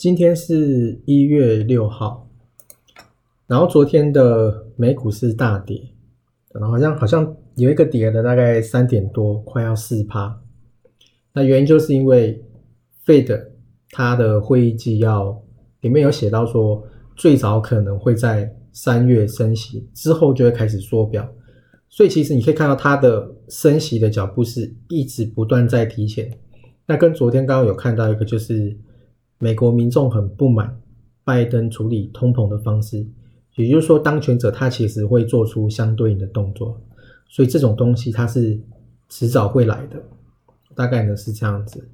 今天是一月六号，然后昨天的美股是大跌，然后好像好像有一个跌的大概三点多，快要四趴。那原因就是因为 Fed 它的会议纪要里面有写到说，最早可能会在三月升息，之后就会开始缩表。所以其实你可以看到它的升息的脚步是一直不断在提前。那跟昨天刚刚有看到一个就是。美国民众很不满拜登处理通膨的方式，也就是说，当权者他其实会做出相对应的动作，所以这种东西它是迟早会来的，大概呢是这样子。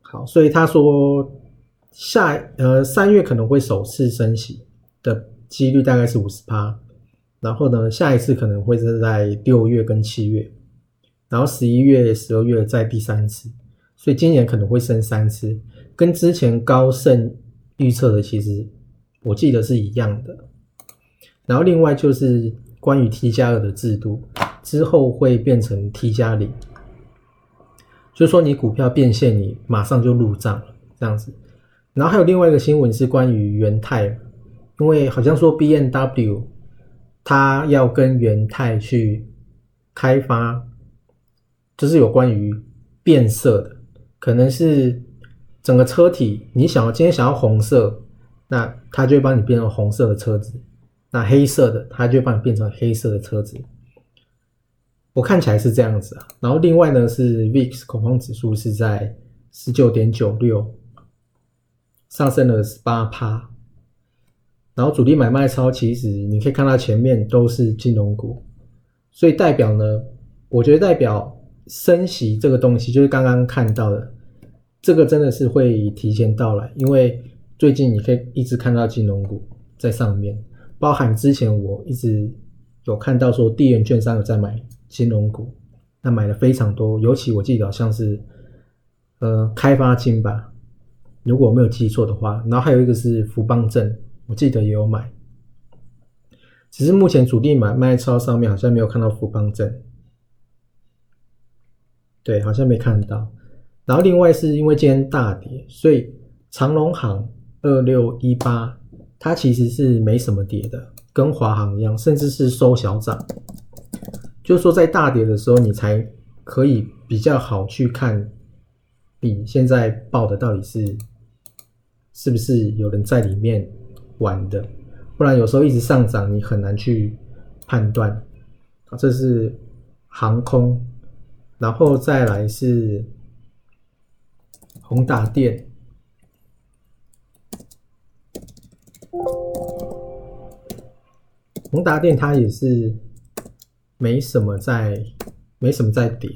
好，所以他说下呃三月可能会首次升息的几率大概是五十趴，然后呢下一次可能会是在六月跟七月，然后十一月、十二月再第三次。所以今年可能会升三次，跟之前高盛预测的其实我记得是一样的。然后另外就是关于 T 加二的制度，之后会变成 T 加零，就说你股票变现，你马上就入账这样子。然后还有另外一个新闻是关于元泰，因为好像说 B N W 它要跟元泰去开发，就是有关于变色的。可能是整个车体，你想要今天想要红色，那它就会帮你变成红色的车子；那黑色的，它就帮你变成黑色的车子。我看起来是这样子啊。然后另外呢，是 VIX 恐慌指数是在十九点九六，上升了十八趴。然后主力买卖超，其实你可以看到前面都是金融股，所以代表呢，我觉得代表。升息这个东西，就是刚刚看到的，这个真的是会提前到来，因为最近你可以一直看到金融股。在上面，包含之前我一直有看到说地缘券商有在买金融股，那买了非常多，尤其我记得好像是呃开发金吧，如果我没有记错的话，然后还有一个是福邦证，我记得也有买，只是目前主力买卖超上面好像没有看到福邦证。对，好像没看到。然后另外是因为今天大跌，所以长隆行二六一八，它其实是没什么跌的，跟华航一样，甚至是收小涨。就是说在大跌的时候，你才可以比较好去看，你现在报的到底是是不是有人在里面玩的，不然有时候一直上涨，你很难去判断。这是航空。然后再来是宏达电，宏达电它也是没什么在，没什么在跌，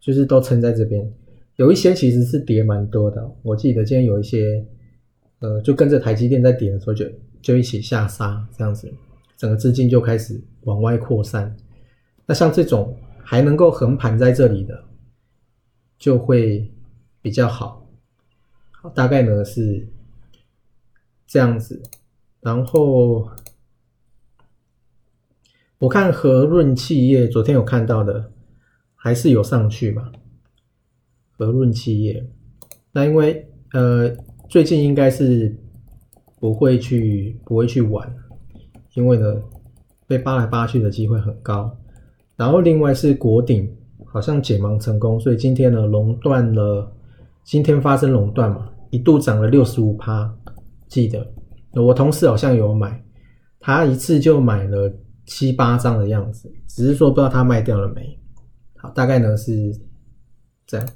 就是都撑在这边。有一些其实是跌蛮多的，我记得今天有一些，呃，就跟着台积电在跌的时候，就就一起下杀，这样子，整个资金就开始往外扩散。那像这种。还能够横盘在这里的，就会比较好。好，大概呢是这样子。然后我看和润企业昨天有看到的，还是有上去嘛？和润企业，那因为呃最近应该是不会去不会去玩，因为呢被扒来扒去的机会很高。然后另外是国鼎，好像解盲成功，所以今天呢垄断了，今天发生垄断嘛，一度涨了六十五趴，记得我同事好像有买，他一次就买了七八张的样子，只是说不知道他卖掉了没。好，大概呢是这样。